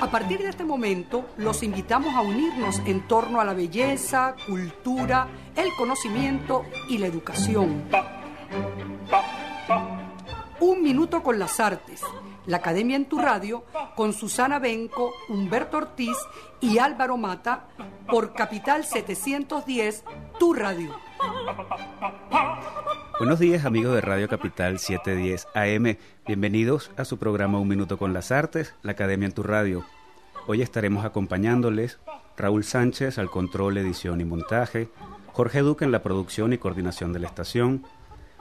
A partir de este momento, los invitamos a unirnos en torno a la belleza, cultura, el conocimiento y la educación. Un minuto con las artes. La Academia en tu Radio con Susana Benco, Humberto Ortiz y Álvaro Mata por Capital 710, tu radio. Buenos días amigos de Radio Capital 710 AM. Bienvenidos a su programa Un Minuto con las Artes, la Academia en tu Radio. Hoy estaremos acompañándoles Raúl Sánchez al control, edición y montaje, Jorge Duque en la producción y coordinación de la estación,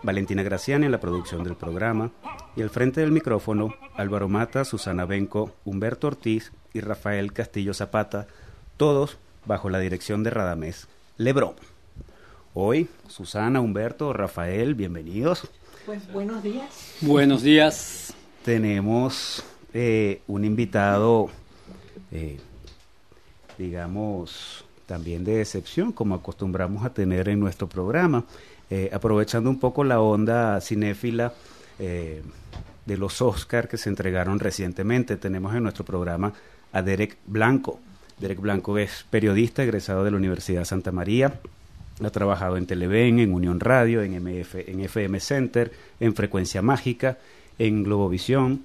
Valentina Graciani en la producción del programa y al frente del micrófono Álvaro Mata, Susana Benco, Humberto Ortiz y Rafael Castillo Zapata, todos bajo la dirección de Radamés Lebrón. Hoy, Susana, Humberto, Rafael, bienvenidos. Pues buenos días. Buenos días. Tenemos eh, un invitado, eh, digamos, también de excepción, como acostumbramos a tener en nuestro programa, eh, aprovechando un poco la onda cinéfila de los Oscar que se entregaron recientemente. Tenemos en nuestro programa a Derek Blanco. Derek Blanco es periodista egresado de la Universidad Santa María, ha trabajado en Televen, en Unión Radio, en, MF, en FM Center, en Frecuencia Mágica, en Globovisión.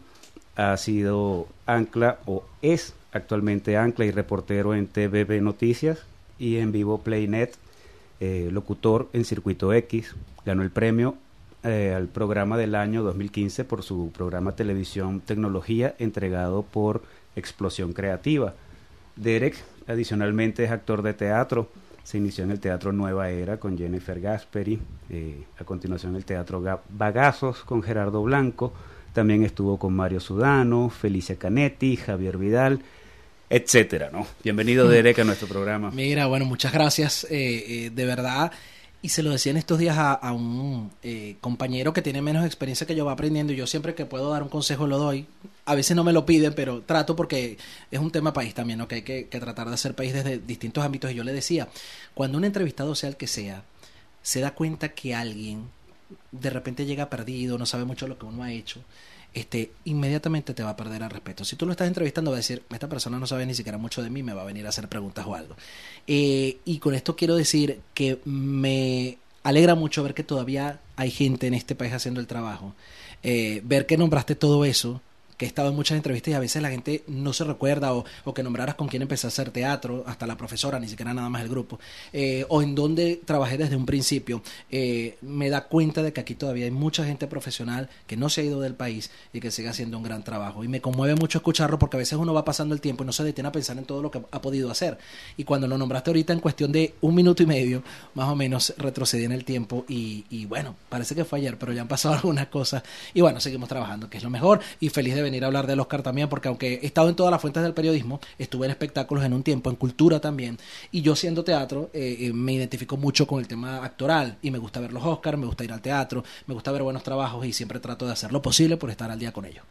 Ha sido ancla o es actualmente ancla y reportero en TVB Noticias y en Vivo Playnet, eh, locutor en Circuito X. Ganó el premio eh, al programa del año 2015 por su programa Televisión Tecnología entregado por Explosión Creativa. Derek adicionalmente es actor de teatro se inició en el Teatro Nueva Era con Jennifer Gasperi, eh, a continuación el Teatro Bagazos con Gerardo Blanco, también estuvo con Mario Sudano, Felicia Canetti, Javier Vidal, etcétera, ¿no? Bienvenido Derek a nuestro programa. Mira, bueno, muchas gracias, eh, eh, de verdad y se lo decía en estos días a, un eh, compañero que tiene menos experiencia que yo va aprendiendo. Y yo siempre que puedo dar un consejo lo doy. A veces no me lo piden, pero trato porque es un tema país también, ¿no? que hay que, tratar de hacer país desde distintos ámbitos. Y yo le decía, cuando un entrevistado, sea el que sea, se da cuenta que alguien de repente llega perdido, no sabe mucho lo que uno ha hecho, este, inmediatamente te va a perder el respeto. Si tú lo estás entrevistando, va a decir, esta persona no sabe ni siquiera mucho de mí, me va a venir a hacer preguntas o algo. Eh, y con esto quiero decir que me alegra mucho ver que todavía hay gente en este país haciendo el trabajo. Eh, ver que nombraste todo eso que he estado en muchas entrevistas y a veces la gente no se recuerda o, que nombraras con quién empecé a hacer teatro, hasta la profesora, ni siquiera nada más el grupo, eh, o en dónde trabajé desde un principio, eh, me da cuenta de que aquí todavía hay mucha gente profesional que no se ha ido del país y que sigue haciendo un gran trabajo. Y me conmueve mucho escucharlo porque a veces uno va pasando el tiempo y no se detiene a pensar en todo lo que ha podido hacer. Y cuando lo nombraste ahorita en cuestión de un minuto y medio, más o menos retrocedí en el tiempo y, y bueno, parece que fue ayer, pero ya han pasado algunas cosas y bueno, seguimos trabajando, que es lo mejor y feliz de venir a hablar del Oscar también, porque aunque he estado en todas las fuentes del periodismo, estuve en espectáculos en un tiempo, en cultura también, y yo siendo teatro eh, eh, me identifico mucho con el tema actoral y me gusta ver los Oscars, me gusta ir al teatro, me gusta ver buenos trabajos y siempre trato de hacer lo posible por estar al día con ellos.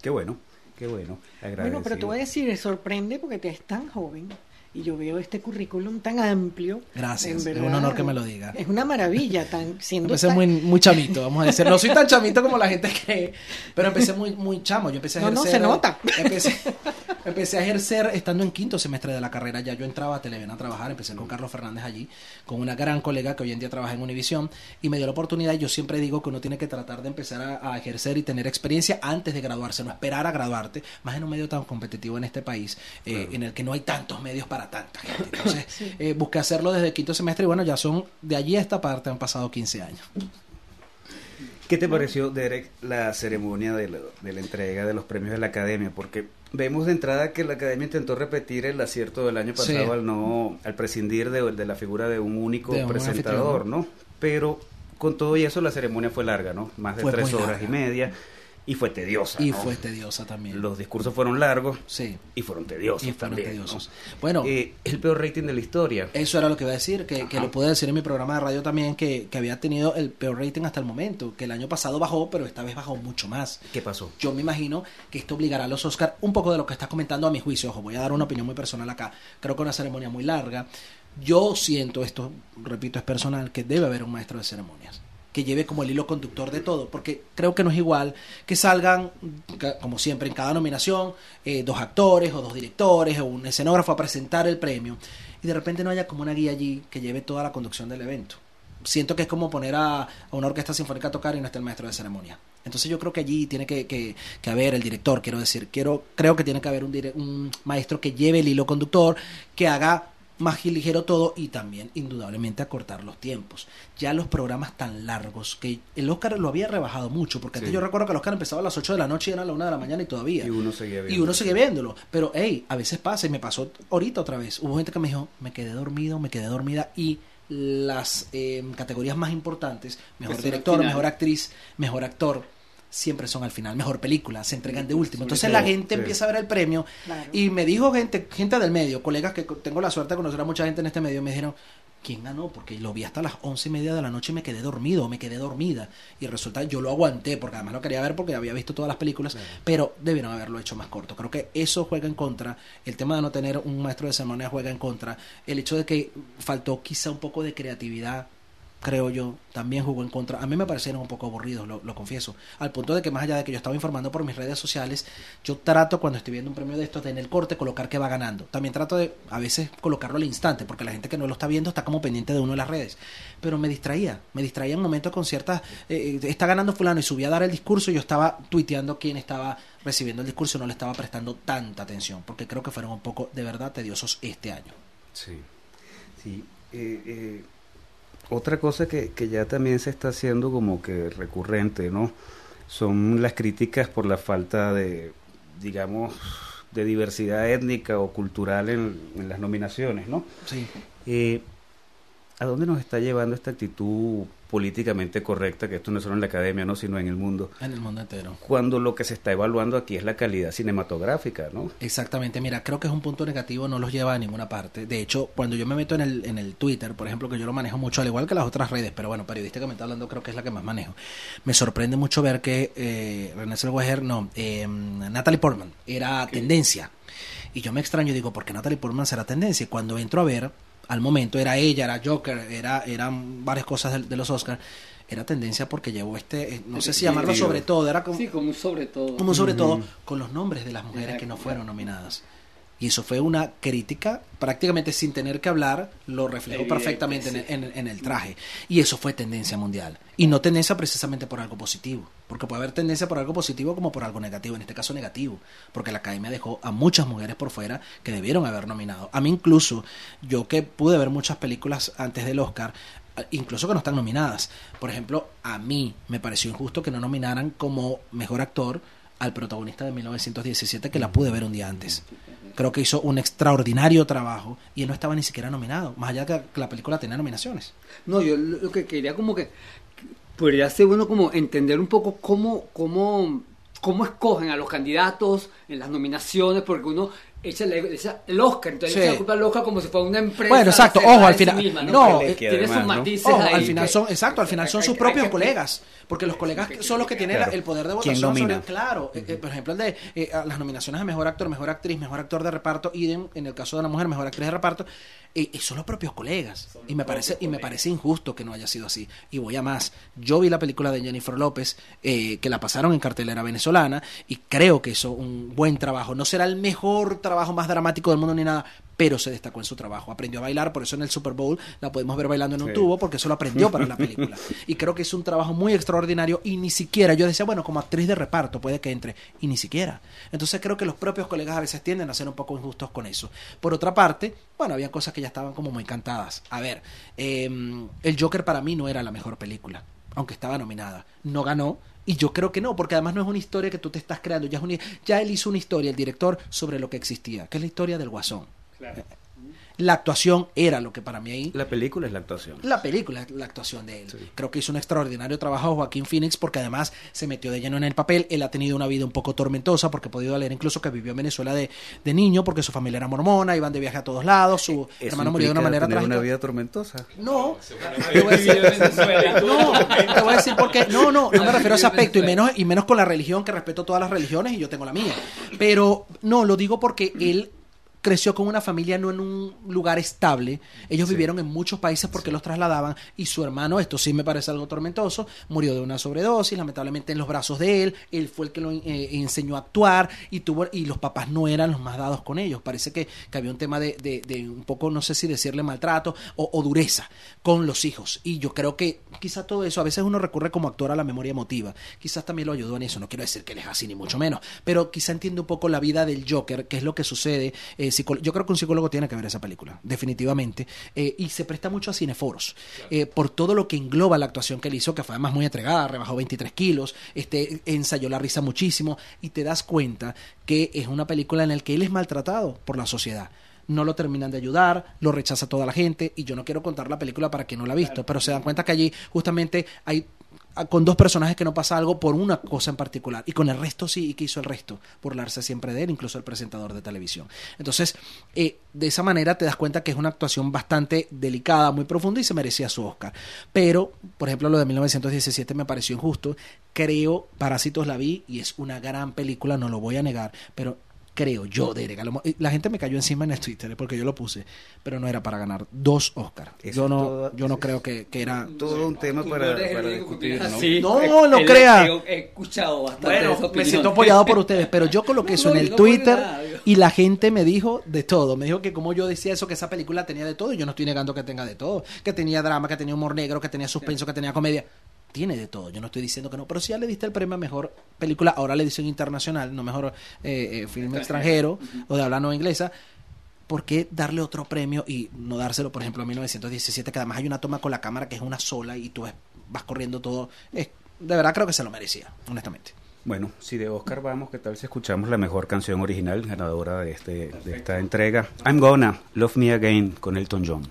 Qué bueno, qué bueno. Bueno, pero te voy a decir, sorprende porque te es tan joven y yo veo este currículum tan amplio. Gracias, es un honor que me lo diga. Es una maravilla, tan, siendo Empecé muy, muy chamito, vamos a decir. No soy tan chamito como la gente cree, pero empecé muy, muy chamo. Yo empecé a ejercer... No, no, se nota. Empecé, empecé a ejercer estando en quinto semestre de la carrera. Ya yo entraba a Televen a trabajar, empecé con Carlos Fernández allí, con una gran colega que hoy en día trabaja en Univisión, y me dio la oportunidad. Y yo siempre digo que uno tiene que tratar de empezar a, ejercer y tener experiencia antes de graduarse, no esperar a graduarte, más en un medio tan competitivo en este país, eh, en el que no hay tantos medios para tanta gente. Entonces, eh, busqué hacerlo desde quinto semestre y bueno, ya son de allí a esta parte han pasado 15 años. ¿Qué te pareció, Derek, la ceremonia de la, entrega de los premios de la Academia? Porque vemos de entrada que la Academia intentó repetir el acierto del año pasado al no al prescindir de, la figura de un único presentador, ¿no? Pero con todo y eso la ceremonia fue larga, ¿no? Más de tres horas y media y fue tediosa. Y fue tediosa también. Los discursos fueron largos sí. y fueron tediosos. Y fueron tediosos. Bueno, eh, el peor rating de la historia. Eso era lo que iba a decir, que, que lo pude decir en mi programa de radio también, que, que, había tenido el peor rating hasta el momento, que el año pasado bajó, pero esta vez bajó mucho más. ¿Qué pasó? Yo me imagino que esto obligará a los Oscars un poco de lo que estás comentando a mi juicio. Ojo, voy a dar una opinión muy personal acá. Creo que una ceremonia muy larga. Yo siento, esto, repito, es personal, que debe haber un maestro de ceremonias que lleve como el hilo conductor de todo, porque creo que no es igual que salgan, como siempre, en cada nominación, eh, dos actores o dos directores o un escenógrafo a presentar el premio y de repente no haya como una guía allí que lleve toda la conducción del evento. Siento que es como poner a, una orquesta sinfónica a tocar y no está el maestro de ceremonia. Entonces yo creo que allí tiene que, que, que haber el director, quiero decir, quiero, creo que tiene que haber un maestro que lleve el hilo conductor, que haga más ligero todo y también indudablemente acortar los tiempos. Ya los programas tan largos que el Oscar lo había rebajado mucho, porque antes Sí. yo recuerdo que el Oscar empezaba a las 8 de la noche y era a la 1 de la mañana y todavía. Y uno seguía Y viendo. uno viéndolo. Pero, hey, a veces pasa y me pasó ahorita otra vez. Hubo gente que me dijo, me quedé dormido, me quedé dormida y las eh, categorías más importantes, mejor al director, mejor actriz, mejor actor, siempre son al final, mejor película, se entregan de último. Entonces la gente sí. empieza a ver el premio Claro. y me dijo gente, gente del medio, colegas que tengo la suerte de conocer a mucha gente en este medio, me dijeron, ¿quién ganó? Porque lo vi hasta las once y media de la noche y me quedé dormido, me quedé dormida. Y resulta, yo lo aguanté, porque además lo quería ver porque había visto todas las películas, pero debieron haberlo hecho más corto. Creo que eso juega en contra, el tema de no tener un maestro de ceremonia juega en contra, el hecho de que faltó quizá un poco de creatividad creo yo, también jugó en contra. A mí me parecieron un poco aburridos, lo, lo confieso. Al punto de que más allá de que yo estaba informando por mis redes sociales, yo trato cuando estoy viendo un premio de estos de en el corte colocar que va ganando. También trato de a veces colocarlo al instante, porque la gente que no lo está viendo está como pendiente de uno de las redes. Pero me distraía, me distraía en momentos con ciertas... eh, eh, está ganando fulano y subía a dar el discurso y yo estaba tuiteando quién estaba recibiendo el discurso y no le estaba prestando tanta atención, porque creo que fueron un poco de verdad tediosos este año. Sí, sí. eh, eh, otra cosa que, que ya también se está haciendo como que recurrente, ¿no? Son las críticas por la falta de, digamos, de diversidad étnica o cultural en, en las nominaciones, ¿no? Sí. Eh, ¿A dónde nos está llevando esta actitud políticamente correcta, que esto no es solo en la academia, ¿no? sino en el mundo, En el mundo entero. cuando lo que se está evaluando aquí es la calidad cinematográfica, ¿no? Exactamente, mira, creo que es un punto negativo, no los lleva a ninguna parte. De hecho, cuando yo me meto en el, en el Twitter, por ejemplo, que yo lo manejo mucho, al igual que las otras redes, pero bueno, periodísticamente hablando creo que es la que más manejo, me sorprende mucho ver que eh, René Zellweger, no, eh, Natalie Portman era tendencia. Y yo me extraño y digo, ¿por qué Natalie Portman será tendencia? Y cuando entro a ver, al momento era ella, era Joker, era, eran varias cosas de, de los Oscars, era tendencia porque llevó este, eh, no sé si llamarlo sobre todo, era como, Sí, como un sobre todo. como sobre todo con los nombres de las mujeres que no fueron nominadas. Y eso fue una crítica, prácticamente sin tener que hablar, lo reflejó Evidente, perfectamente en, sí. en- en el traje. Y eso fue tendencia mundial. Y no tendencia precisamente por algo positivo. Porque puede haber tendencia por algo positivo como por algo negativo. En este caso negativo. Porque la academia dejó a muchas mujeres por fuera que debieron haber nominado. A mí incluso, yo que pude ver muchas películas antes del Oscar, incluso que no están nominadas. Por ejemplo, a mí me pareció injusto que no nominaran como mejor actor al protagonista de 1917 que la pude ver un día antes. Creo que hizo un extraordinario trabajo y él no estaba ni siquiera nominado, más allá de que la película tenía nominaciones. No, yo lo que quería como que podría ser bueno como entender un poco cómo, cómo, cómo escogen a los candidatos en las nominaciones, porque uno echa, el Oscar, entonces Sí. echa la culpa al Oscar como si fuera una empresa. Bueno, exacto, ojo, al sí final- misma, no, Que eh, tiene sus matices Ojo, ahí al final que- son, exacto, al final son sus hay propios colegas, porque los colegas son los que tienen Claro. el poder de ¿Quién votación sobre, claro, eh, eh, por ejemplo, el de eh, a las nominaciones a mejor actor, mejor actriz, mejor actor de reparto y en, en el caso de la mujer, mejor actriz de reparto, eh, son los propios colegas. y me parece y me parece injusto que no haya sido así. Y voy a más. Yo vi la película de Jennifer López eh, que la pasaron en cartelera venezolana y creo que hizo un buen trabajo. No será el mejor trabajo más dramático del mundo ni nada, pero se destacó en su trabajo. Aprendió a bailar, por eso en el Super Bowl la podemos ver bailando en un Sí. tubo, porque eso lo aprendió para la película. Y creo que es un trabajo muy extraordinario y ni siquiera, yo decía, bueno, como actriz de reparto puede que entre, y ni siquiera. Entonces creo que los propios colegas a veces tienden a ser un poco injustos con eso. Por otra parte, bueno, había cosas que ya estaban como muy cantadas. A ver, eh, el Joker para mí no era la mejor película, aunque estaba nominada. No ganó. Y yo creo que no, porque además no es una historia que tú te estás creando, ya, es ya él hizo una historia, el director, sobre lo que existía, que es la historia del guasón. La actuación era lo que para mí ahí La película es la actuación. la película, la actuación de él. Sí. Creo que hizo un extraordinario trabajo Joaquín Phoenix porque además se metió de lleno en el papel. Él ha tenido una vida un poco tormentosa porque he podido leer incluso que vivió en Venezuela de, de niño porque su familia era mormona, iban de viaje a todos lados, su Eso hermano murió de una manera tener trágica. una vida tormentosa. No, te voy a decir, no, te voy a decir porque no, no, no me refiero a ese aspecto y menos y menos con la religión que respeto todas las religiones y yo tengo la mía. Pero no, lo digo porque él creció con una familia no en un lugar estable. Ellos vivieron en muchos países porque los trasladaban y su hermano, esto sí me parece algo tormentoso, murió de una sobredosis, lamentablemente en los brazos de él. Él fue el que lo eh, enseñó a actuar y tuvo y los papás no eran los más dados con ellos. Parece que, que había un tema de, de- de un poco, no sé si decirle maltrato o, o dureza con los hijos. Y yo creo que quizá todo eso, a veces uno recurre como actor a la memoria emotiva. Quizás también lo ayudó en eso. No quiero decir que él es así, ni mucho menos. Pero quizá entiende un poco la vida del Joker, qué es lo que sucede. Eh, yo creo que un psicólogo tiene que ver esa película, definitivamente. Eh, y se presta mucho a cineforos. eh, por todo lo que engloba la actuación que él hizo, que fue además muy entregada, rebajó 23 kilos, este, ensayó la risa muchísimo. Y te das cuenta que es una película en la que él es maltratado por la sociedad no lo terminan de ayudar, lo rechaza toda la gente y yo no quiero contar la película para quien no la ha visto, pero se dan cuenta que allí justamente hay con dos personajes que no pasa algo por una cosa en particular y con el resto sí, y que hizo el resto, burlarse siempre de él, incluso el presentador de televisión. Entonces, eh, de esa manera te das cuenta que es una actuación bastante delicada, muy profunda y se merecía su Oscar. Pero, por ejemplo, lo de 1917 me pareció injusto. Creo, Parásitos la vi y es una gran película, no lo voy a negar, pero creo yo, Derek. a lo mo- y La gente me cayó encima en el Twitter eh, porque yo lo puse, pero no era para ganar dos Oscars. Yo no, todo- yo no creo que, que era. Todo un tema para, no para discutir, ¿no? así. No, Eh, no he- crea. He, escuchado bastante Bueno, me siento apoyado por ustedes, pero yo coloqué eso en el Twitter nada, y la gente me dijo de todo. Me dijo que como yo decía eso, que esa película tenía de todo, y yo no estoy negando que tenga de todo. Que tenía drama, que tenía humor negro, que tenía suspenso, que tenía comedia. Tiene de todo, yo no estoy diciendo que no, pero si ya le diste el premio a mejor película, ahora la edición internacional, no mejor eh, eh, film extranjero o de habla no inglesa, ¿por qué darle otro premio y no dárselo, por ejemplo, a 1917, que además hay una toma con la cámara que es una sola y tú ves- vas corriendo todo? Es- de verdad creo que se lo merecía, honestamente. Bueno, si de Oscar vamos, ¿qué tal si escuchamos la mejor canción original ganadora de, este, de esta entrega? I'm Gonna, Love Me Again, con Elton John.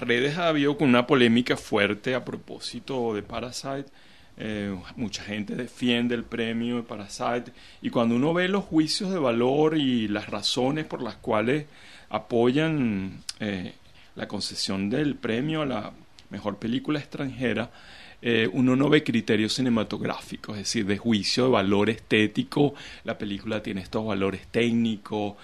Redes ha habido una polémica fuerte a propósito de Parasite. Eh, mucha gente defiende el premio de Parasite y cuando uno ve los juicios de valor y las razones por las cuales apoyan eh, la concesión del premio a la mejor película extranjera, eh, uno no ve criterios cinematográficos, es decir, de juicio de valor estético, la película tiene estos valores técnicos,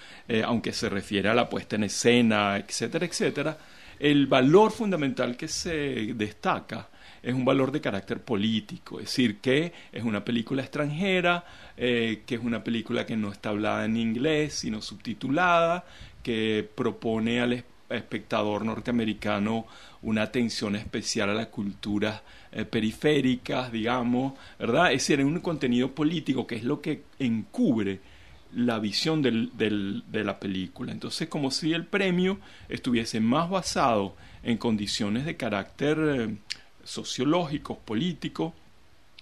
aunque se refiere a la puesta en escena, etcétera, etcétera. El valor fundamental que se destaca es un valor de carácter político, es decir, que es una película extranjera, eh, que es una película que no está hablada en inglés, sino subtitulada, que propone al es- espectador norteamericano una atención especial a las culturas eh, periféricas, digamos, ¿verdad? Es decir, es un contenido político que es lo que encubre la visión de la película. Entonces, como si el premio estuviese más basado en condiciones de carácter eh, políticos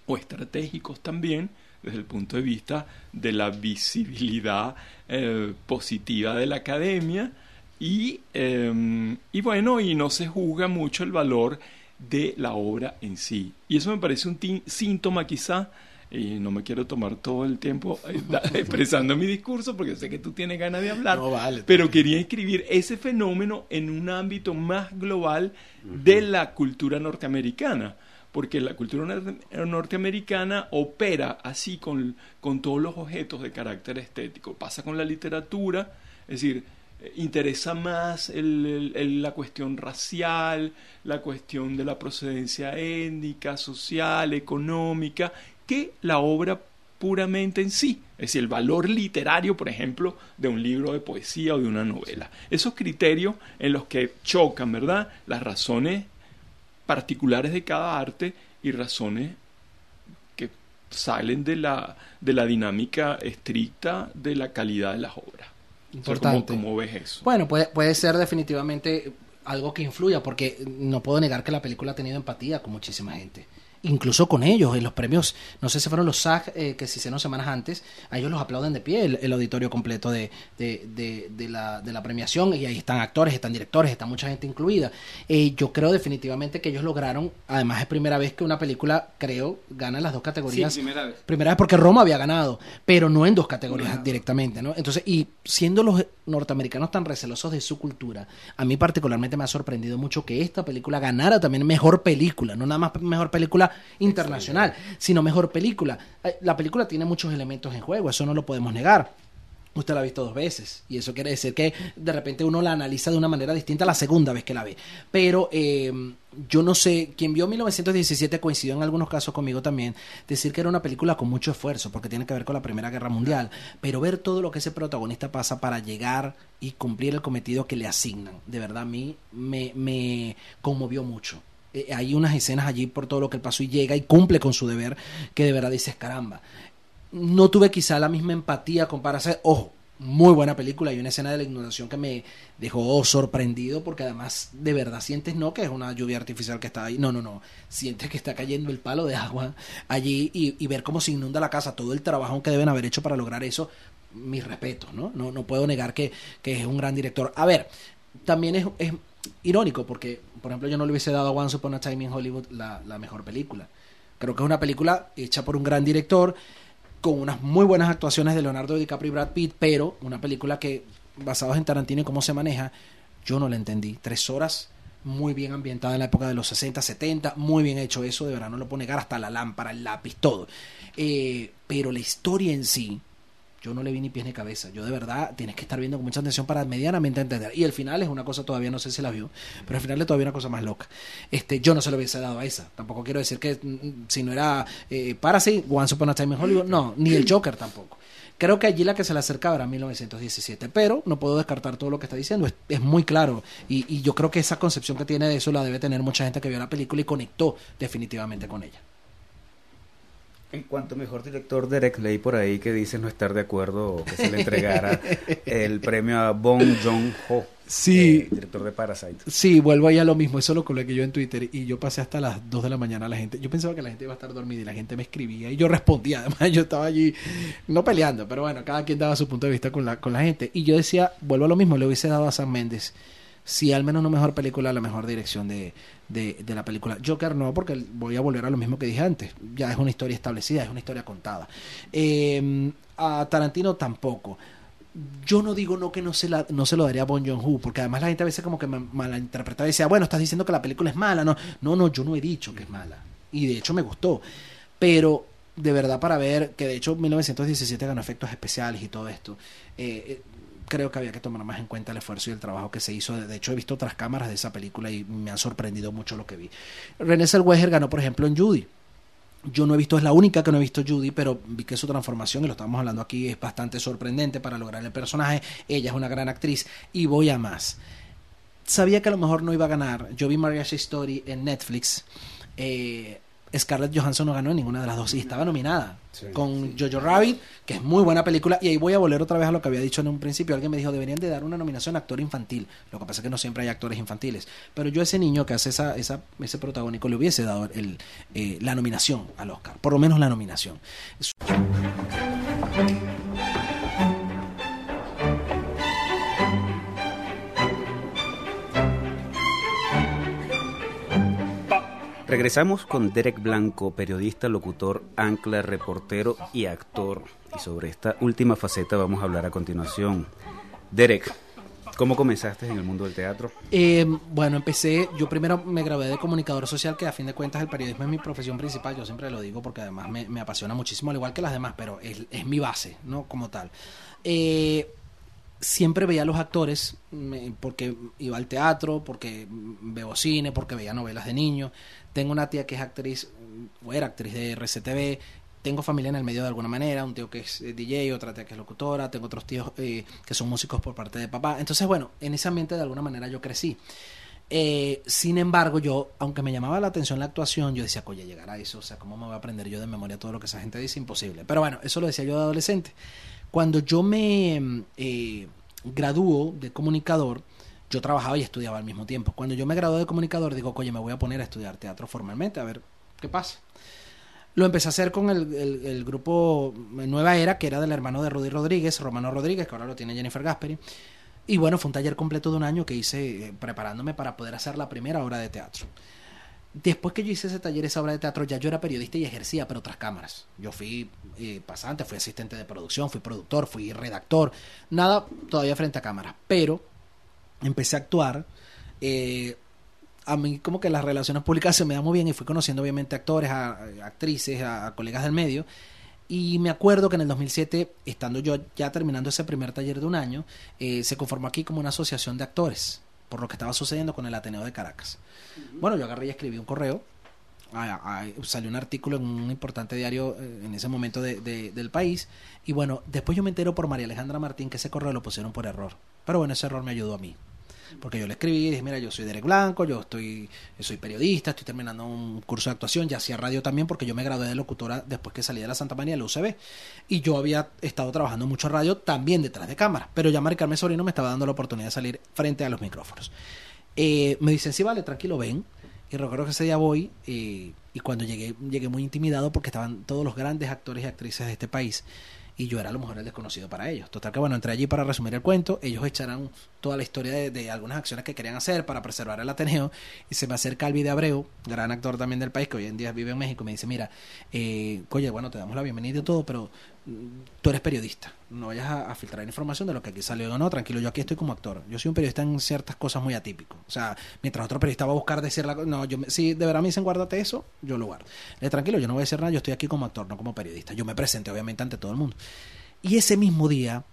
o estratégicos también, desde el punto de vista de la visibilidad eh, positiva de la academia y, eh, y bueno, y no se juzga mucho el valor de la obra en sí. Y eso me parece un síntoma quizá, y no me quiero tomar todo el tiempo eh, expresando mi discurso porque sé que tú tienes ganas de hablar, No, vale, pero quería escribir ese fenómeno en un ámbito más global de la cultura norteamericana, porque la cultura nor- norteamericana opera así con, con todos los objetos de carácter estético. Pasa con la literatura, es decir, eh, interesa más el- la cuestión racial, la cuestión de la procedencia étnica, social, económica, que la obra puramente en sí, es decir, el valor literario, por ejemplo, de un libro de poesía o de una novela. Esos criterios en los que chocan, ¿verdad? Las razones particulares de cada arte y razones que salen de la, de la dinámica estricta de la calidad de las obras. O sea, ¿cómo- Importante. ¿Cómo, ves eso? Bueno, puede, puede ser definitivamente algo que influya, porque no puedo negar que la película ha tenido empatía con muchísima gente. Incluso con ellos, en los premios, no sé si fueron los SAG eh, que se hicieron semanas antes, a ellos los aplauden de pie el, el auditorio completo de, de, de- de la, de la premiación, y ahí están actores, están directores, está mucha gente incluida. Eh, yo creo definitivamente que ellos lograron, además es primera vez que una película, creo, gana en las dos categorías. Sí, primera vez. Primera vez porque Roma había ganado, pero no en dos categorías directamente, ¿no? Entonces, y siendo los norteamericanos tan recelosos de su cultura, a mí particularmente me ha sorprendido mucho que esta película ganara también mejor película, no nada más mejor película internacional, sino mejor película. Eh, La película tiene muchos elementos en juego, eso no lo podemos negar. Usted la ha visto dos veces y eso quiere decir que de repente uno la analiza de una manera distinta la segunda vez que la ve. Pero eh, yo no sé, quien vio 1917 coincidió en algunos casos conmigo también, decir que era una película con mucho esfuerzo porque tiene que ver con la Primera Guerra Mundial, pero ver todo lo que ese protagonista pasa para llegar y cumplir el cometido que le asignan, de verdad a mí me, me conmovió mucho. Eh, hay unas escenas allí por todo lo que pasó y llega y cumple con su deber que de verdad dices caramba no tuve quizá la misma empatía con Parasite. Ojo, muy buena película. Hay una escena de la inundación que me dejó sorprendido porque además de verdad sientes no que es una lluvia artificial que está ahí. No, no, no. Sientes que está cayendo el palo de agua allí y, y ver cómo se inunda la casa, todo el trabajo que deben haber hecho para lograr eso. Mis respetos, ¿no? No, no puedo negar que, que es un gran director. A ver, también es irónico porque, por ejemplo, yo no le hubiese dado a Once Upon a Time in Hollywood la, mejor película. Creo que es una película hecha por un gran director con unas muy buenas actuaciones de Leonardo DiCaprio y Brad Pitt, pero una película que, basados en Tarantino y cómo se maneja, yo no la entendí. Tres horas, muy bien ambientada en la época de los 60, 70, muy bien hecho eso, de verdad no lo puedo negar, hasta la lámpara, el lápiz, todo. Eh, pero la historia en sí, yo no le vi ni pies ni cabeza. Yo de verdad tienes que estar viendo con mucha atención para medianamente entender. Y el final es una cosa todavía, no sé si la vio, pero el final es todavía una cosa más loca. Este, yo no se lo hubiese dado a esa. Tampoco quiero decir que mm, si no era eh, Parasite, Once Upon a Time in Hollywood, no, ni el Joker tampoco. Creo que allí la que se le acercaba era 1917, pero no puedo descartar todo lo que está diciendo, es, es muy claro. Y, y yo creo que esa concepción que tiene de eso la debe tener mucha gente que vio la película y conectó definitivamente con ella. En cuanto a mejor director, Derek leí por ahí que dice no estar de acuerdo que se le entregara el premio a Bong Joon-ho, Sí. eh, director de Parasite. Sí, vuelvo ahí a lo mismo, eso lo coloqué yo en Twitter y yo pasé hasta las 2 de la mañana a la gente. Yo pensaba que la gente iba a estar dormida y la gente me escribía y yo respondía, además yo estaba allí no peleando, pero bueno, cada quien daba su punto de vista con la, con la gente. Y yo decía, vuelvo a lo mismo, le hubiese dado a San Méndez si al menos no mejor película, la mejor dirección de, de, la película. Joker no, porque voy a volver a lo mismo que dije antes. Ya es una historia establecida, es una historia contada. Eh, a Tarantino tampoco. Yo no digo no que no se, la, no se lo daría a Bon Joon-ho, porque además la gente a veces como que me malinterpretaba y decía, bueno, estás diciendo que la película es mala. No, no, no, yo no he dicho que es mala. Y de hecho me gustó. Pero de verdad para ver que de hecho 1917 ganó efectos especiales y todo esto. eh, eh, creo que había que tomar más en cuenta el esfuerzo y el trabajo que se hizo. De hecho, he visto otras cámaras de esa película y me ha sorprendido mucho lo que vi. René Zellweger ganó, por ejemplo, en Judy. Yo no he visto, es la única que no he visto Judy, pero vi que su transformación, y lo estamos hablando aquí, es bastante sorprendente para lograr el personaje. Ella es una gran actriz y voy a más. Sabía que a lo mejor no iba a ganar. Yo vi Marriage Story en Netflix. Eh, Scarlett Johansson no ganó en ninguna de las dos y estaba nominada con Jojo Rabbit, que es muy buena película. Y ahí voy a volver otra vez a lo que había dicho en un principio. Alguien me dijo, deberían de dar una nominación a actor infantil. Lo que pasa es que no siempre hay actores infantiles. Pero yo a ese niño que hace esa, esa, ese protagónico le hubiese dado el, eh, la nominación al Oscar. Por lo menos la nominación. Regresamos con Derek Blanco, periodista, locutor, ancla, reportero y actor. Y sobre esta última faceta vamos a hablar a continuación. Derek, ¿cómo comenzaste en el mundo del teatro? Eh, bueno, empecé, yo primero me gradué de comunicador social, que a fin de cuentas el periodismo es mi profesión principal, yo siempre lo digo porque además me, me apasiona muchísimo, al igual que las demás, pero es, es mi base, ¿no? Como tal. Eh, siempre veía a los actores me- porque iba al teatro, porque veo cine, porque veía novelas de niños. Tengo una tía que es actriz, o era actriz de RCTV. Tengo familia en el medio de alguna manera, un tío que es eh, DJ, otra tía que es locutora, tengo otros tíos eh, que son músicos por parte de papá. Entonces, bueno, en ese ambiente de alguna manera yo crecí. Eh, sin embargo, yo, aunque me llamaba la atención la actuación, yo decía, oye, llegar a eso, o sea, ¿cómo me voy a aprender yo de memoria todo lo que esa gente dice? Imposible. Pero bueno, eso lo decía yo de adolescente. Cuando yo me eh, graduó de comunicador, yo trabajaba y estudiaba al mismo tiempo. Cuando yo me gradué de comunicador, digo, oye, me voy a poner a estudiar teatro formalmente, a ver qué pasa. Lo empecé a hacer con el, el- grupo Nueva Era, que era del hermano de Rudy Rodríguez, Romano Rodríguez, que ahora lo tiene Jennifer Gasperi. Y bueno, fue un taller completo de un año que hice eh, preparándome para poder hacer la primera obra de teatro. Después que yo hice ese taller, esa obra de teatro, ya yo era periodista y ejercía, pero otras cámaras. Yo fui eh, pasante, fui asistente de producción, fui productor, fui redactor, nada todavía frente a cámaras. Pero empecé a actuar. eh, a mí como que las relaciones públicas se me dan muy bien y fui conociendo obviamente actores, a, a actrices, a, a colegas del medio. Y me acuerdo que en el 2007, estando yo ya terminando ese primer taller de un año, eh, se conformó aquí como una asociación de actores, por lo que estaba sucediendo con el Ateneo de Caracas. Bueno, yo agarré y escribí un correo. a- salió un artículo en un importante diario eh, en ese momento de- de- del país. Y bueno, después yo me entero por María Alejandra Martín que ese correo lo pusieron por error. Pero bueno, ese error me ayudó a mí. Porque yo le escribí y dije, mira, yo soy Derek Blanco, yo estoy, soy periodista, estoy terminando un curso de actuación, ya hacía radio también porque yo me gradué de locutora después que salí de la Santa María de la UCB. Y yo había estado trabajando mucho radio también detrás de cámara. Pero ya Mari Carmen Sobrino me estaba dando la oportunidad de salir frente a los micrófonos. Eh, me dicen, sí, vale, tranquilo, ven. Y recuerdo que ese día voy eh, y cuando llegué, llegué muy intimidado porque estaban todos los grandes actores y actrices de este país y yo era a lo mejor el desconocido para ellos. Total que bueno, entré allí para resumir el cuento, ellos echarán toda la historia de, de algunas acciones que querían hacer para preservar el Ateneo y se me acerca Alvi de Abreu, gran actor también del país que hoy en día vive en México y me dice, mira, eh, oye, bueno, te damos la bienvenida y todo, pero tú eres periodista, no vayas a, filtrar información de lo que aquí salió o no, tranquilo, yo aquí estoy como actor, yo soy un periodista en ciertas cosas muy atípico, o sea, mientras otro periodista va a buscar decir la co- no, yo si de verdad me dicen guárdate eso, yo lo guardo. Le tranquilo, yo no voy a decir nada, yo estoy aquí como actor, no como periodista, yo me presenté obviamente ante todo el mundo. Y ese mismo día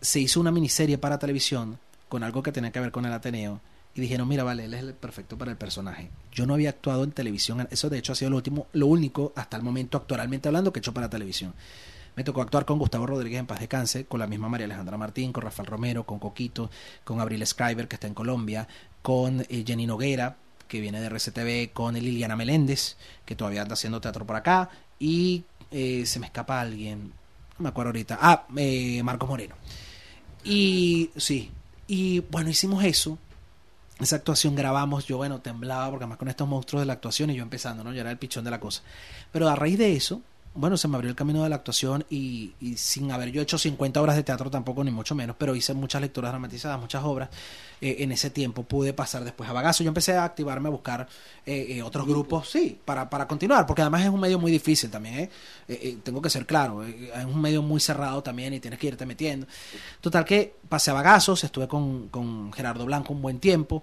se hizo una miniserie para televisión con algo que tenía que ver con el Ateneo. Y dijeron, mira, vale, él es el perfecto para el personaje. Yo no había actuado en televisión. Eso de hecho ha sido lo último, lo único hasta el momento actualmente hablando que he hecho para televisión. Me tocó actuar con Gustavo Rodríguez en Paz de Cáncer, con la misma María Alejandra Martín, con Rafael Romero, con Coquito, con Abril Scriber, que está en Colombia, con eh, Jenny que viene de RCTV, con Liliana Meléndez, que todavía anda haciendo teatro por acá, y eh, se me escapa alguien, no me acuerdo ahorita, ah, eh, Marcos Moreno. Y sí, y bueno, hicimos eso. Esa actuación grabamos, yo bueno, temblaba porque además con estos monstruos de la actuación y yo empezando, ¿no? Yo era el pichón de la cosa. Pero a raíz de eso, bueno, se me abrió el camino de la actuación y, y sin haber yo hecho 50 obras de teatro tampoco, ni mucho menos, pero hice muchas lecturas dramatizadas, muchas obras. eh, en ese tiempo pude pasar después a Bagazo. Yo empecé a activarme a buscar eh, eh, otros grupos, sí, para, para continuar, porque además es un medio muy difícil también, tengo que ser claro, es un medio muy cerrado también y tienes que irte metiendo. Total que pasé a Bagazos, estuve con, con Gerardo Blanco un buen tiempo,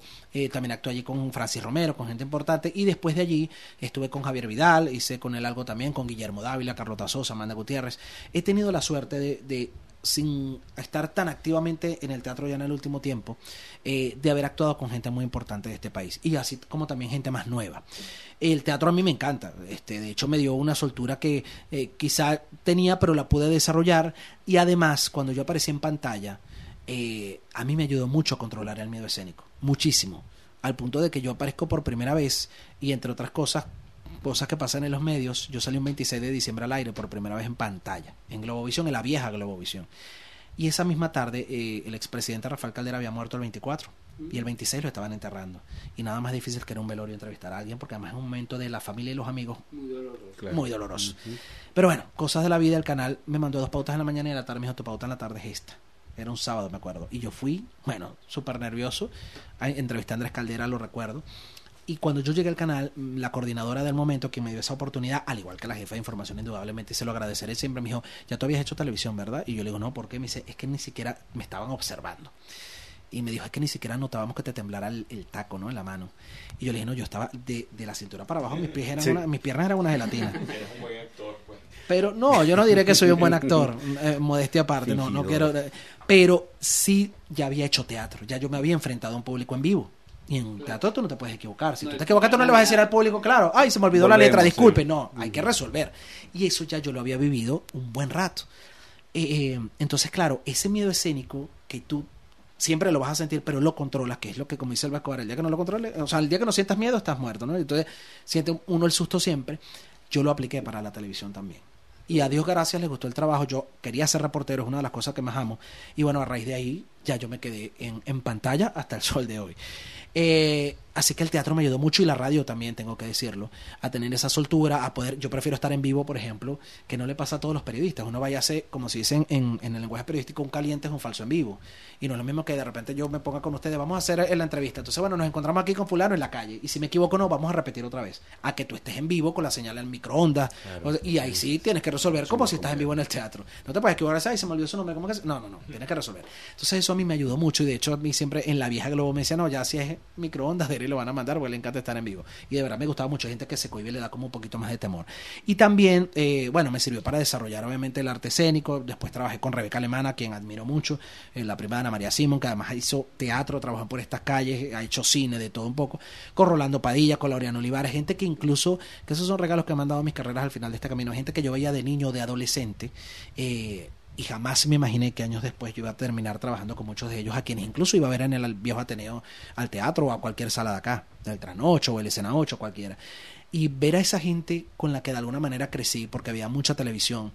también actué allí con Francis Romero, con gente importante, y después de allí estuve con Javier Vidal, hice con él algo también, con Guillermo Dávila, Carlota Sosa, Amanda Gutiérrez. He tenido la suerte de, de, sin estar tan activamente en el teatro ya en el último tiempo, eh, de haber actuado con gente muy importante de este país, y así como también gente más nueva. El teatro a mí me encanta, este, de hecho me dio una soltura que eh, quizá tenía, pero la pude desarrollar, y además cuando yo aparecí en pantalla, eh, a mí me ayudó mucho a controlar el miedo escénico, muchísimo, al punto de que yo aparezco por primera vez y entre otras cosas, cosas que pasan en los medios, yo salí un 26 de diciembre al aire por primera vez en pantalla, en Globovisión, en la vieja Globovisión. Y esa misma tarde eh, el expresidente Rafael Caldera había muerto el 24 y el 26 lo estaban enterrando. Y nada más difícil que era un velorio entrevistar a alguien porque además es un momento de la familia y los amigos Muy doloroso. Claro. muy doloroso. Pero bueno, cosas de la vida, el canal me mandó dos pautas en la mañana y en la tarde me dijo, tu pauta en la tarde es esta. Era un sábado, me acuerdo. Y yo fui, bueno, súper nervioso. Entrevisté a Andrés Caldera, lo recuerdo. Y cuando yo llegué al canal, mm, la coordinadora del momento que me dio esa oportunidad, al igual que la jefa de información, indudablemente se lo agradeceré siempre, me dijo, ya tú habías hecho televisión, ¿verdad? Y yo le digo, no, ¿por qué? Me dice, es que ni siquiera me estaban observando. Y me dijo, es que ni siquiera notábamos que te temblara el, el taco, ¿no? En la mano. Y yo le dije, no, yo estaba de, de la cintura para abajo, mis, pies eran Sí. una- mis piernas eran una gelatina. Eres un buen actor, pues. Pero no, yo no diré que soy un buen actor, eh, modestia aparte, no, no quiero. Eh, Pero sí ya había hecho teatro, ya yo me había enfrentado a un público en vivo. Y en teatro tú no te puedes equivocar. Si No, tú te equivocas, tú no le vas a decir al público, claro, ay, se me olvidó la letra, disculpe. sí. No, hay que resolver. Y eso ya yo lo había vivido un buen rato. Eh, eh, entonces, claro, ese miedo escénico que tú siempre lo vas a sentir, pero lo controlas, que es lo que, como dice el Vasco el día que no lo controles, o sea, el día que no sientas miedo, estás muerto, ¿no? Entonces, siente uno el susto siempre. Yo lo apliqué para la televisión también. Y a Dios gracias le gustó el trabajo. Yo quería ser reportero, es una de las cosas que más amo. Y bueno, a raíz de ahí ya yo me quedé en, en pantalla hasta el sol de hoy. Eh, así que el teatro me ayudó mucho y la radio también, tengo que decirlo, a tener esa soltura, a poder, yo prefiero estar en vivo, por ejemplo, que no le pasa a todos los periodistas. Uno vaya a hacer, como se dicen en, en el lenguaje periodístico, un caliente es un falso en vivo. Y no es lo mismo que de repente yo me ponga con ustedes, vamos a hacer la entrevista. Entonces, bueno, nos encontramos aquí con fulano en la calle. Y si me equivoco, no, vamos a repetir otra vez. A que tú estés en vivo con la señal en microondas. Claro. O sea, y ahí sí tienes que resolver como si estás en vivo en el teatro. No te puedes equivocar, ay, se me olvidó su nombre, ¿cómo que se-?" No, no, no, tienes que resolver. Entonces eso a mí me ayudó mucho y de hecho a mí siempre en la vieja Globo me decía, no, ya si es microondas, de ahí lo van a mandar porque le encanta estar en vivo. Y de verdad me gustaba mucho, gente que se cohibe le da como un poquito más de temor. Y también, eh, bueno, me sirvió para desarrollar obviamente el arte escénico, después trabajé con Rebeca Alemana, quien admiro mucho, eh, la prima de Ana María Simón, que además hizo teatro, trabajó por estas calles, ha hecho cine, de todo un poco, con Rolando Padilla, con Laureano Olivares, gente que incluso, que esos son regalos que me han dado mis carreras al final de este camino, gente que yo veía de niño, de adolescente, eh, y jamás me imaginé que años después yo iba a terminar trabajando con muchos de ellos, a quienes incluso iba a ver en el viejo Ateneo al teatro o a cualquier sala de acá, del Tranocho o el Escena 8, cualquiera. Y ver a esa gente con la que de alguna manera crecí, porque había mucha televisión,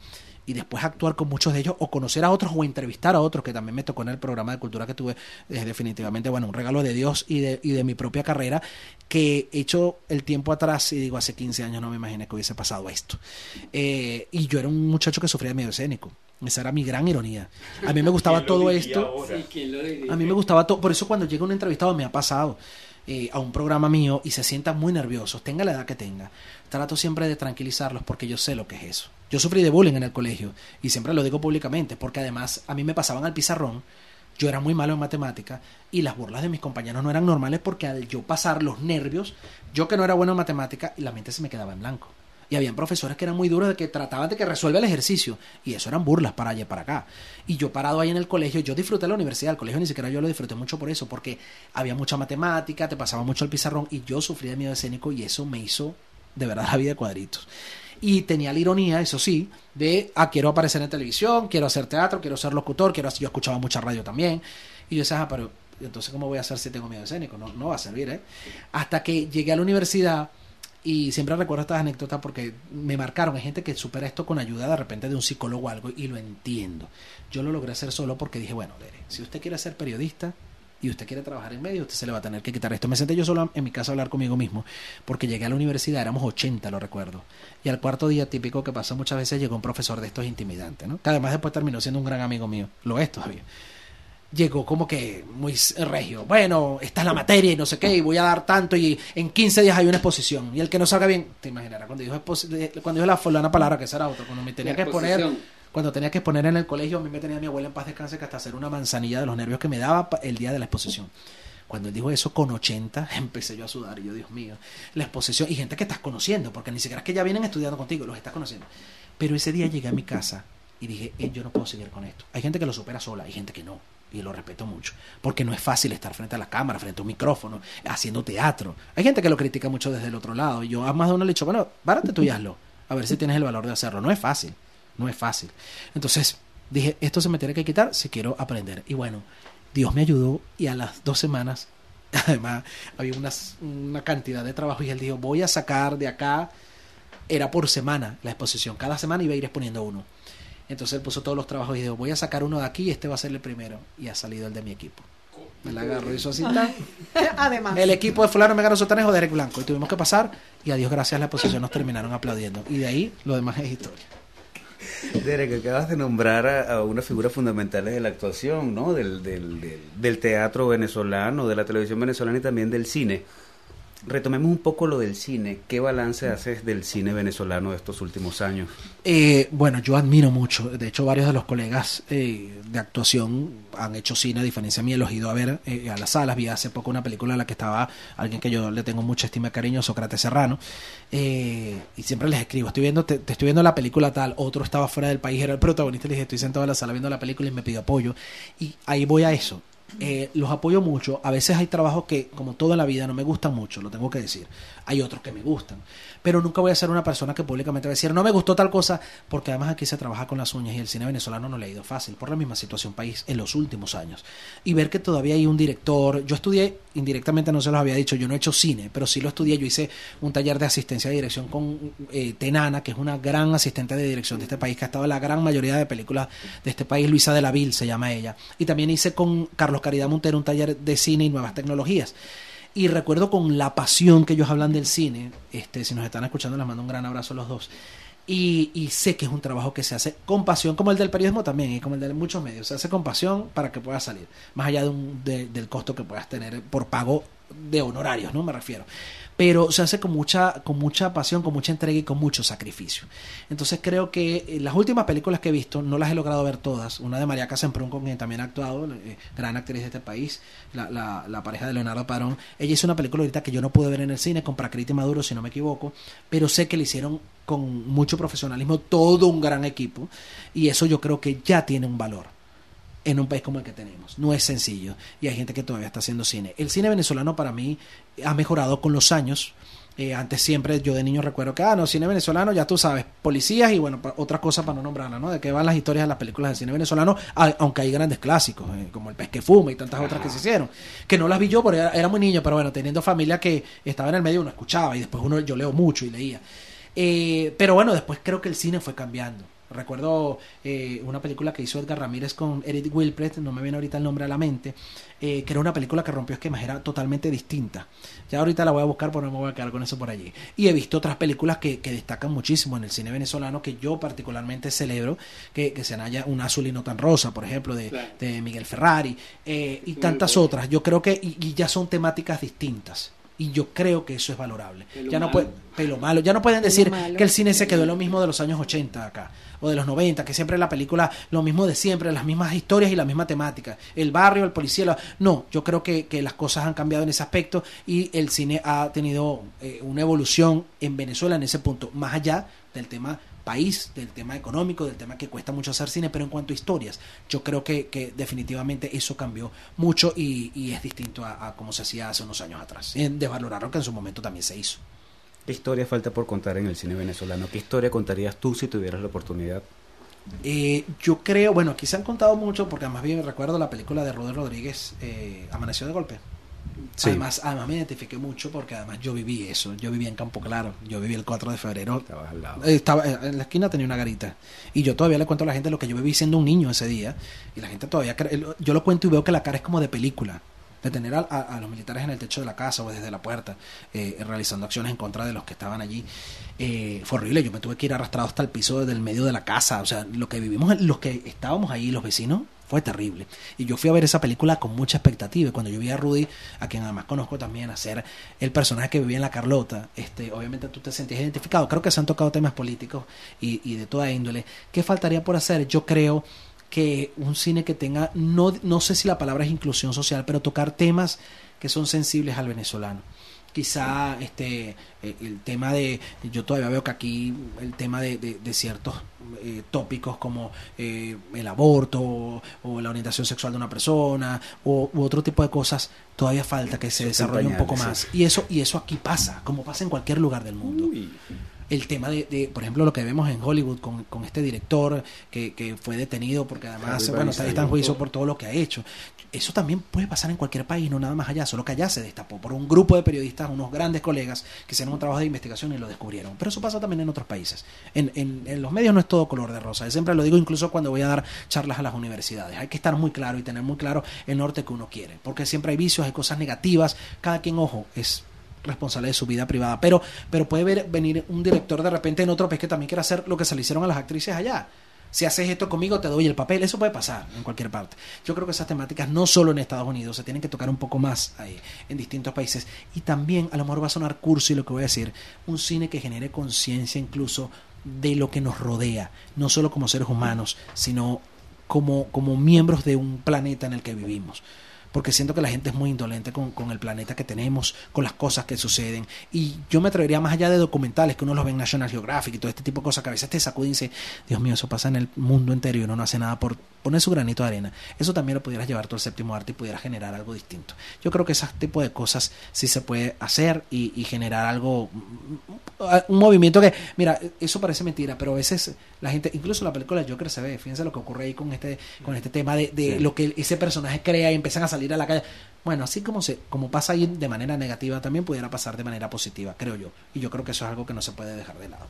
y después actuar con muchos de ellos, o conocer a otros, o entrevistar a otros, que también me tocó en el programa de cultura que tuve, es definitivamente, bueno, un regalo de Dios y de, y de mi propia carrera, que he hecho el tiempo atrás, y digo, hace 15 años no me imaginé que hubiese pasado esto. Eh, y yo era un muchacho que sufría de miedo escénico. Esa era mi gran ironía. A mí me gustaba ¿Quién lo todo esto. A mí me gustaba todo. Por eso cuando llega un entrevistado me ha pasado eh, a un programa mío y se sientan muy nerviosos, tenga la edad que tenga. Trato siempre de tranquilizarlos porque yo sé lo que es eso. Yo sufrí de bullying en el colegio y siempre lo digo públicamente porque además a mí me pasaban al pizarrón. Yo era muy malo en matemática y las burlas de mis compañeros no eran normales porque al yo pasar los nervios, yo que no era bueno en matemática, la mente se me quedaba en blanco. Y habían profesores que eran muy duros de que trataban de que resuelva el ejercicio. Y eso eran burlas para allá para acá. Y yo parado ahí en el colegio, yo disfruté la universidad, el colegio ni siquiera yo lo disfruté mucho por eso, porque había mucha matemática, te pasaba mucho el pizarrón y yo sufría de miedo escénico y eso me hizo de verdad la vida de cuadritos. Y tenía la ironía, eso sí, de, ah, quiero aparecer en televisión, quiero hacer teatro, quiero ser locutor, quiero yo escuchaba mucha radio también. Y yo decía, ah, pero entonces ¿cómo voy a hacer si tengo miedo escénico? No, no va a servir, ¿eh? Hasta que llegué a la universidad y siempre recuerdo estas anécdotas porque me marcaron. Hay gente que supera esto con ayuda de repente de un psicólogo o algo y lo entiendo. Yo lo logré hacer solo porque dije, bueno, Lere, si usted quiere ser periodista, y usted quiere trabajar en medio, usted se le va a tener que quitar esto. Me senté yo solo en mi casa a hablar conmigo mismo, porque llegué a la universidad, éramos 80, lo recuerdo. Y al cuarto día, típico que pasa muchas veces, llegó un profesor de estos intimidantes, ¿no? Que además después terminó siendo un gran amigo mío, lo es todavía. Llegó como que muy regio. Bueno, esta es la materia y no sé qué, y voy a dar tanto, y en 15 días hay una exposición. Y el que no salga bien, te imaginarás, cuando dijo, cuando dijo la fulana palabra, que esa era otra, cuando me tenía La que exposición. cuando tenía que exponer en el colegio, a mí me tenía mi abuela en paz descanse que hasta hacer una manzanilla de los nervios que me daba el día de la exposición. Cuando él dijo eso con 80, empecé yo a sudar y yo, Dios mío, la exposición y gente que estás conociendo, porque ni siquiera es que ya vienen estudiando contigo, los estás conociendo. Pero ese día llegué a mi casa y dije, "Eh, yo no puedo seguir con esto. Hay gente que lo supera sola, hay gente que no. Y lo respeto mucho. Porque no es fácil estar frente a la cámara, frente a un micrófono, haciendo teatro. Hay gente que lo critica mucho desde el otro lado. Yo a más de uno le he dicho, bueno, párate tú y hazlo. A ver si tienes el valor de hacerlo. No es fácil. No es fácil. Entonces dije, esto se me tiene que quitar si quiero aprender. Y bueno, Dios me ayudó y a las dos semanas, además, había unas- una cantidad de trabajo y él dijo, voy a sacar de acá, era por semana la exposición, cada semana iba a ir exponiendo uno. Entonces él puso todos los trabajos y dijo, voy a sacar uno de aquí y este va a ser el primero. Y ha salido el de mi equipo. Me la agarró y hizo así. tan. Además, El equipo de fulano, Megano, Sotanejo, Derek Blanco. Y tuvimos que pasar y a Dios gracias la exposición nos terminaron aplaudiendo. Y de ahí lo demás es historia. Derek, acabas de nombrar a, a una figura fundamental de la actuación, ¿no? Del, del, del, del teatro venezolano, de la televisión venezolana y también del cine. Retomemos un poco lo del cine. ¿Qué balance haces del cine venezolano de estos últimos años? Eh, bueno, yo admiro mucho. De hecho, varios de los colegas eh, de actuación han hecho cine, a diferencia mía, los he ido a ver eh, a las salas. Vi hace poco una película en la que estaba alguien que yo le tengo mucha estima y cariño, Sócrates Serrano. Eh, y siempre les escribo, estoy viendo, te, estoy viendo la película tal, otro estaba fuera del país, era el protagonista, le dije, estoy sentado en la sala viendo la película y me pidió apoyo. Y ahí voy a eso. Eh, los apoyo mucho. A veces hay trabajos que, como toda la vida, no me gustan mucho, lo tengo que decir. Hay otros que me gustan. Pero nunca voy a ser una persona que públicamente va a decir, no me gustó tal cosa, porque además aquí se trabaja con las uñas y el cine venezolano no le ha ido fácil por la misma situación país en los últimos años. Y ver que todavía hay un director, yo estudié, indirectamente no se los había dicho, yo no he hecho cine, pero sí lo estudié, yo hice un taller de asistencia de dirección con eh, Tenana, que es una gran asistente de dirección de este país, que ha estado en la gran mayoría de películas de este país, Luisa de la Vil se llama ella. Y también hice con Carlos Caridad Montero un taller de cine y nuevas tecnologías. Y recuerdo con la pasión que ellos hablan del cine, este, si nos están escuchando les mando un gran abrazo a los dos. Y, y sé que es un trabajo que se hace con pasión, como el del periodismo también, y como el de muchos medios. Se hace con pasión para que pueda salir, más allá de un, de- del costo que puedas tener por pago de honorarios, ¿no? Me refiero. Pero se hace con mucha, con mucha pasión, con mucha entrega y con mucho sacrificio. Entonces creo que eh, las últimas películas que he visto, no las he logrado ver todas. Una de María Casemprún, con quien también ha actuado, eh, gran actriz de este país, la, la, la pareja de Leonardo Padrón. Ella hizo una película ahorita que yo no pude ver en el cine, con Prakriti Maduro, si no me equivoco, pero sé que le hicieron con mucho profesionalismo, todo un gran equipo, y eso yo creo que ya tiene un valor en un país como el que tenemos. No es sencillo. Y hay gente que todavía está haciendo cine. El cine venezolano para mí ha mejorado con los años. Eh, antes siempre, yo de niño recuerdo que, ah, no, cine venezolano, ya tú sabes, policías y bueno, otra cosa para no nombrarla, ¿no? De qué van las historias de las películas de cine venezolano, a- aunque hay grandes clásicos, eh, como El pez que fuma y tantas otras que se hicieron, que no las vi yo porque era, era muy niño, pero bueno, teniendo familia que estaba en el medio, uno escuchaba y después uno, yo leo mucho y leía. Eh, pero bueno, después creo que el cine fue cambiando. Recuerdo eh, una película que hizo Edgar Ramírez con Eric Wilpret, no me viene ahorita el nombre a la mente, eh, que era una película que rompió esquemas, era totalmente distinta. Ya ahorita la voy a buscar, pero no me voy a quedar con eso por allí. Y he visto otras películas que, que destacan muchísimo en el cine venezolano, que yo particularmente celebro, que, que sean haya Un azul y no tan rosa, por ejemplo, de, Claro. de Miguel Ferrari, eh, y tantas bueno. otras. Yo creo que, y, y ya son temáticas distintas. Y yo creo que eso es valorable. Pelo ya no puede, pelo malo. Ya no pueden decir que el cine se quedó en lo mismo de los años 80 acá, o de los 90, que siempre la película, lo mismo de siempre, las mismas historias y la misma temática. El barrio, el policía, la- no, yo creo que, que las cosas han cambiado en ese aspecto y el cine ha tenido eh, una evolución en Venezuela en ese punto, más allá del tema país, del tema económico, del tema que cuesta mucho hacer cine, pero en cuanto a historias, yo creo que, definitivamente eso cambió mucho y, es distinto a, a como se hacía hace unos años atrás. En desvalorar lo que en su momento también se hizo. ¿Qué historia falta por contar en el cine venezolano? ¿Qué historia contarías tú si tuvieras la oportunidad? Eh, yo creo, bueno, aquí se han contado mucho, porque además bien recuerdo la película de Rodri Rodríguez, eh, Amaneció de Golpe. Sí. Además, además me identifiqué mucho porque además yo viví eso. Yo viví en Campo Claro. Yo viví el 4 de febrero. Estabas al lado. Estaba eh, en la esquina tenía una garita. Y yo todavía le cuento a la gente lo que yo viví siendo un niño ese día. Y la gente todavía yo lo cuento y veo que la cara es como de película. De tener a, los militares en el techo de la casa o desde la puerta, eh, realizando acciones en contra de los que estaban allí. Eh, fue horrible, yo me tuve que ir arrastrado hasta el piso del medio de la casa, o sea, lo que vivimos, los que estábamos ahí, los vecinos, fue terrible. Y yo fui a ver esa película con mucha expectativa. Y cuando yo vi a Rudy, a quien además conozco también, hacer el personaje que vivía en la Carlota, este, obviamente tú te sentías identificado. Creo que se han tocado temas políticos y, y de toda índole. ¿Qué faltaría por hacer? Yo creo que un cine que tenga, no, no sé si la palabra es inclusión social, pero tocar temas que son sensibles al venezolano. Quizá este eh, el tema de, yo todavía veo que aquí el tema de, de- de ciertos eh, tópicos como eh, el aborto o, o la orientación sexual de una persona o, u otro tipo de cosas, todavía falta que se desarrolle un poco más. Y eso, y eso aquí pasa, como pasa en cualquier lugar del mundo el tema de, de, por ejemplo, lo que vemos en Hollywood con, con este director que, que fue detenido porque además, bueno, está, en juicio por todo lo que ha hecho. Eso también puede pasar en cualquier país, no nada más allá, solo que allá se destapó por un grupo de periodistas, unos grandes colegas que hicieron un trabajo de investigación y lo descubrieron. Pero eso pasa también en otros países. En, en, en los medios no es todo color de rosa. Yo siempre lo digo incluso cuando voy a dar charlas a las universidades. Hay que estar muy claro y tener muy claro el norte que uno quiere, porque siempre hay vicios, hay cosas negativas. Cada quien, ojo, es responsable de su vida privada. Pero, pero puede ver- venir un director de repente en otro país que también quiera hacer lo que se le hicieron a las actrices allá. Si haces esto conmigo, te doy el papel. Eso puede pasar en cualquier parte. Yo creo que esas temáticas, no solo en Estados Unidos, se tienen que tocar un poco más ahí, en distintos países. Y también, a lo mejor va a sonar curso y lo que voy a decir, un cine que genere conciencia incluso de lo que nos rodea, no solo como seres humanos, sino como, como miembros de un planeta en el que vivimos porque siento que la gente es muy indolente con, con el planeta que tenemos, con las cosas que suceden. Y yo me atrevería más allá de documentales, que uno los ve en National Geographic y todo este tipo de cosas que a veces te sacuden y dice, Dios mío, eso pasa en el mundo entero y uno no hace nada por poner su granito de arena. Eso también lo pudieras llevar tú al séptimo arte y pudieras generar algo distinto. Yo creo que ese tipo de cosas sí se puede hacer y, y generar algo, un movimiento que, mira, eso parece mentira, pero a veces la gente, incluso la película Joker se ve, fíjense lo que ocurre ahí con este, con este tema de, de Sí. lo que ese personaje crea y empiezan a salir a la calle. Bueno, así como se, como pasa ahí de manera negativa, también pudiera pasar de manera positiva, creo yo. Y yo creo que eso es algo que no se puede dejar de lado.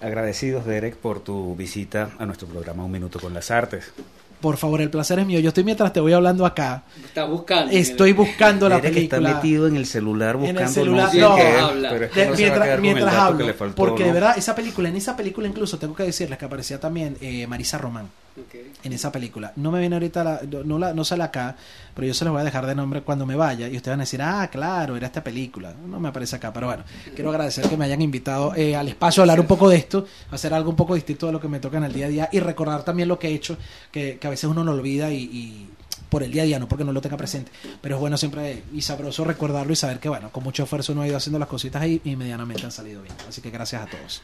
Agradecidos, Derek, por tu visita a nuestro programa Un Minuto con las Artes. Por favor, el placer es mío. Yo estoy mientras te voy hablando acá. Está buscando. Estoy buscando la Derek está película. metido en el celular En el buscando celular, no. Habla. pero es que De- no se va a mientras hablo, faltó, porque ¿no? de verdad esa película, en esa película incluso tengo que decirles que aparecía también eh, Marisa Román Ok. en esa película. No me viene ahorita la, no, la, no sale acá, pero yo se los voy a dejar de nombre cuando me vaya y ustedes van a decir, ah, claro, era esta película. No me aparece acá, pero bueno, quiero agradecer que me hayan invitado eh, al espacio a hablar un poco de esto, hacer algo un poco distinto de lo que me toca en el día a día y recordar también lo que he hecho, que, que a veces uno no lo olvida y, y por el día a día, no porque no lo tenga presente, pero es bueno siempre y sabroso recordarlo y saber que, bueno, con mucho esfuerzo uno ha ido haciendo las cositas ahí y medianamente han salido bien. Así que gracias a todos.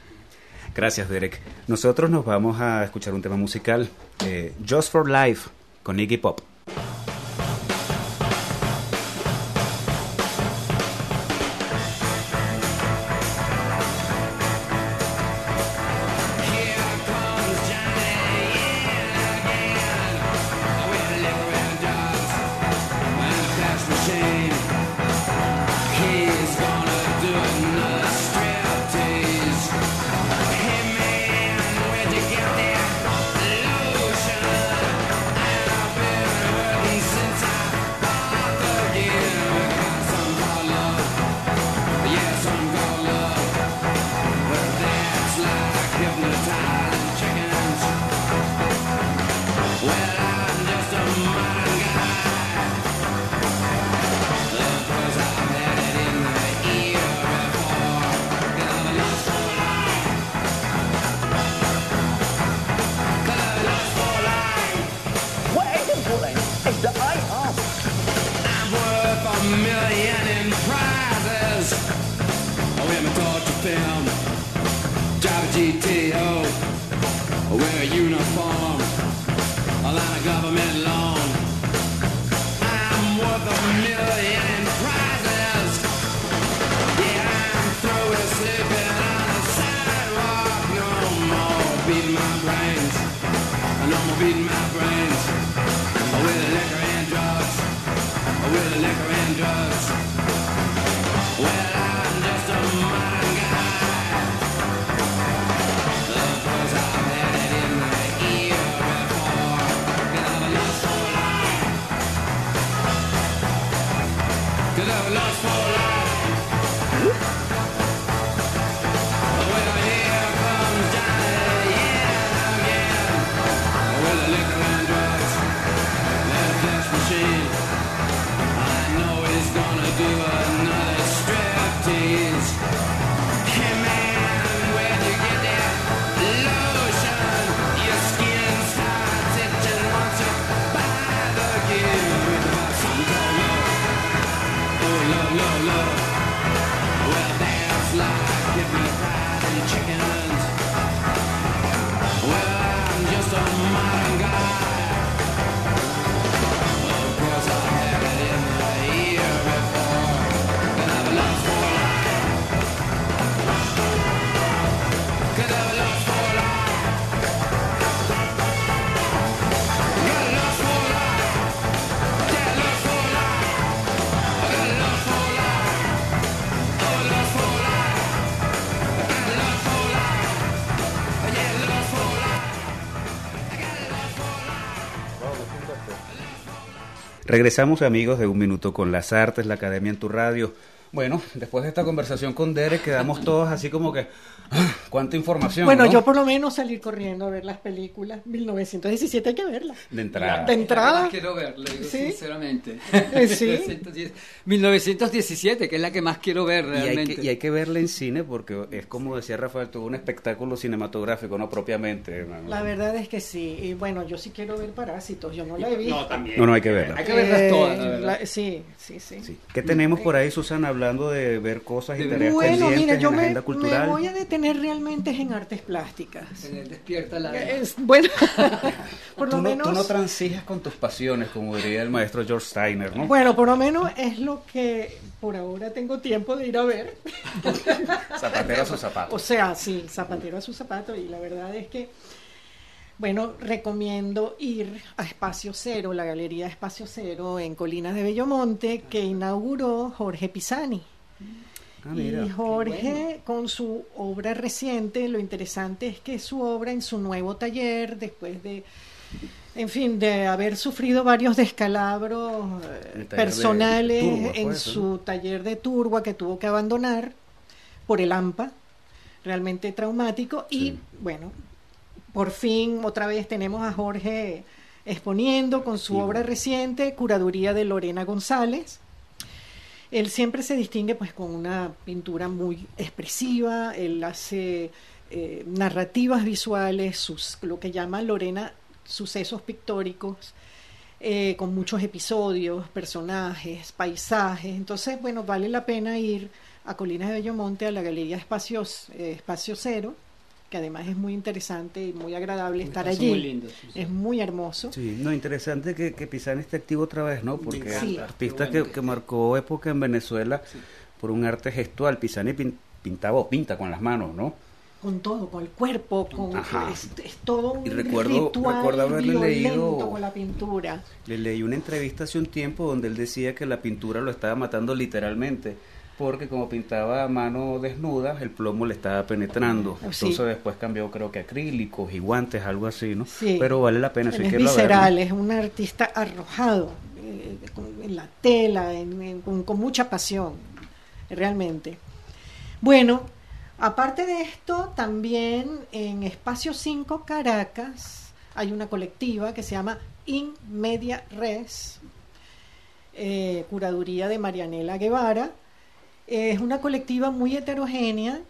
Gracias, Derek. Nosotros nos vamos a escuchar un tema musical, eh, Just for Life, con Iggy Pop. lost for Regresamos amigos de Un Minuto con las Artes, la Academia en tu Radio. Bueno, después de esta conversación con Derek quedamos todos así como que, ¡ah! ¿cuánta información? Bueno, ¿no? yo por lo menos salir corriendo a ver las películas. 1917 hay que verla. De entrada. De entrada. Quiero ver, le digo Sí. sinceramente. Eh, sí. 1910 1917, que es la que más quiero ver Y hay, realmente. que, y hay que verla en cine porque es como decía Rafael, tuvo un espectáculo cinematográfico, no propiamente. hermano. La verdad es que sí. Y bueno, yo sí quiero ver Parásitos. Yo no la he visto. también. No, no, hay que verla. Hay que verlas todas, la Eh, verdad. la- sí, sí, sí. Sí. ¿Qué tenemos por ahí, Susana, hablando de ver cosas y De- tareas Bueno, pendientes mira, yo en la me, agenda cultural? me voy a detener realmente en artes plásticas. Se le despierta la... Es, bueno, por Tú lo no, menos... tú no transijas con tus pasiones, como diría el maestro George Steiner, ¿no? Bueno, por lo menos es lo que por ahora tengo tiempo de ir a ver. Zapatero a su zapato. O sea, sí, zapatero a su zapato. Y la verdad es que, bueno, recomiendo ir a Espacio Cero, la Galería Espacio Cero en Colinas de Bellomonte, que inauguró Jorge Pisani. Ah, mira. y Jorge, con su obra reciente, lo interesante es que su obra en su nuevo taller, después de, en fin, de haber sufrido varios descalabros eh, de personales Turba, fue en eso, su taller de turba que tuvo que abandonar por el AMPA, realmente traumático, y Sí. bueno, por fin otra vez tenemos a Jorge exponiendo con su Sí. obra reciente, Curaduría de Lorena González. Él siempre se distingue pues con una pintura muy expresiva, él hace eh, narrativas visuales, sus, lo que llama Lorena sucesos pictóricos, eh, con muchos episodios, personajes, paisajes. Entonces, bueno, vale la pena ir a Colinas de Bellomonte, a la Galería Espacios, eh, Espacio Cero, que además es muy interesante y muy agradable estar allí. muy lindo, sí, sí. Es muy hermoso. Sí, no, interesante que, que Pisani esté activo otra vez, ¿no? Porque Sí. artista que, que marcó época en Venezuela por un arte gestual. Pisani pin- pintaba o pinta con las manos, ¿no? con todo, con el cuerpo, con Ajá. es, es todo un Y recuerdo- ritual recuerdo haberle leído- con la pintura. Le leí una entrevista hace un tiempo donde él decía que la pintura lo estaba matando literalmente, porque como pintaba a mano desnuda, el plomo le estaba penetrando. Ah, sí. Entonces después cambió creo que acrílicos y guantes, algo así, ¿no? Sí. Pero vale la pena, si es visceral, es un artista arrojado eh, con- en la tela, en- en- con, con mucha pasión, realmente. Bueno, aparte de esto, también en Espacio 5 Caracas hay una colectiva que se llama In Media Res, eh, curaduría de Marianela Guevara. Es una colectiva muy heterogénea